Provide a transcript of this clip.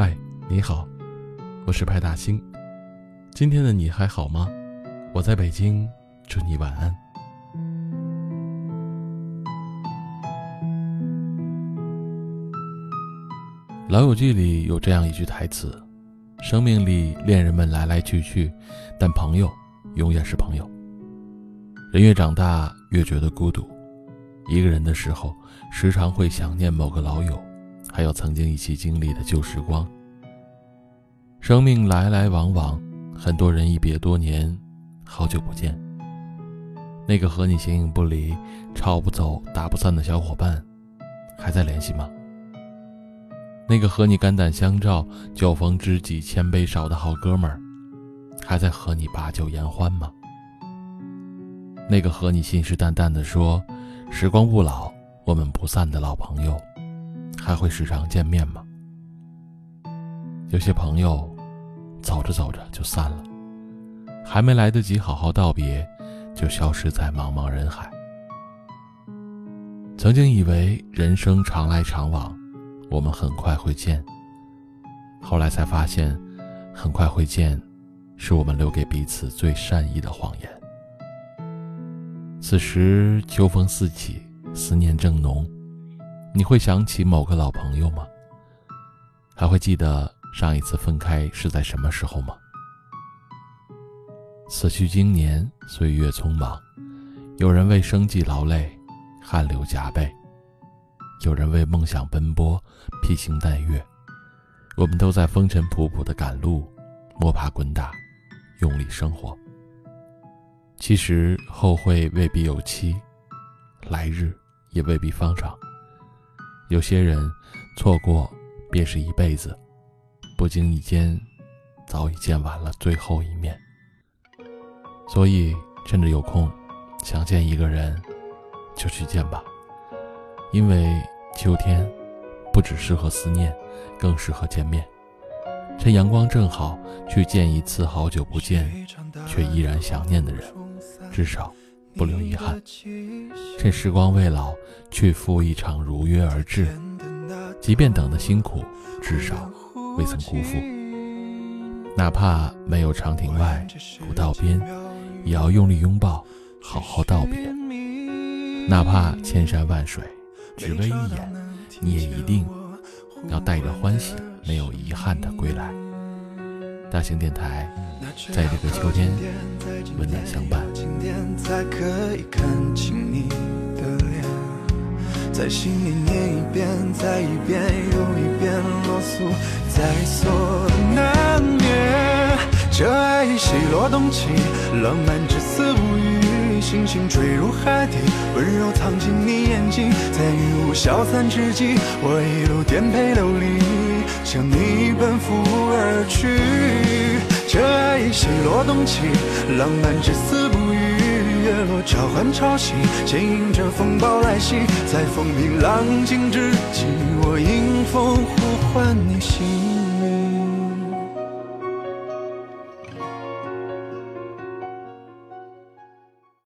嗨你好，我是派大星。今天的你还好吗？我在北京，祝你晚安。《老友记》里有这样一句台词：“生命里恋人们来来去去，但朋友永远是朋友。”人越长大，越觉得孤独。一个人的时候，时常会想念某个老友，还有曾经一起经历的旧时光。生命来来往往，很多人一别多年，好久不见。那个和你形影不离、吵不走、打不散的小伙伴，还在联系吗？那个和你肝胆相照、酒逢知己千杯少的好哥们儿，还在和你把酒言欢吗？那个和你信誓旦旦的说“时光不老，我们不散”的老朋友，还会时常见面吗？有些朋友，走着走着就散了，还没来得及好好道别，就消失在茫茫人海。曾经以为人生常来常往。我们很快会见。后来才发现，很快会见，是我们留给彼此最善意的谎言。此时秋风四起，思念正浓，你会想起某个老朋友吗？还会记得上一次分开是在什么时候吗？此去经年，岁月匆忙，有人为生计劳累，汗流浃背。有人为梦想奔波，披星戴月；我们都在风尘仆仆的赶路，摸爬滚打，用力生活。其实后会未必有期，来日也未必方长。有些人错过便是一辈子，不经意间早已见完了最后一面。所以趁着有空，想见一个人，就去见吧。因为秋天不只适合思念，更适合见面。趁阳光正好，去见一次好久不见却依然想念的人，至少不留遗憾。趁时光未老，去赴一场如约而至。即便等的辛苦，至少未曾辜负。哪怕没有长亭外，古道边，也要用力拥抱，好好道别。哪怕千山万水。只为一眼，你也一定要带着欢喜、没有遗憾的归来。大型电台，在这个秋天温暖相伴。在心里念一遍，再一遍又一遍，落俗在所难免。这爱喜落冬起，浪漫至死无语。星星坠入海底，温柔藏进你眼睛，在云雾消散之际，我一路颠沛流离，向你奔赴而去。落冬起，浪漫至死不渝，月落召唤潮汐，牵引着风暴来袭，在风平浪静之际，我迎风呼唤你心。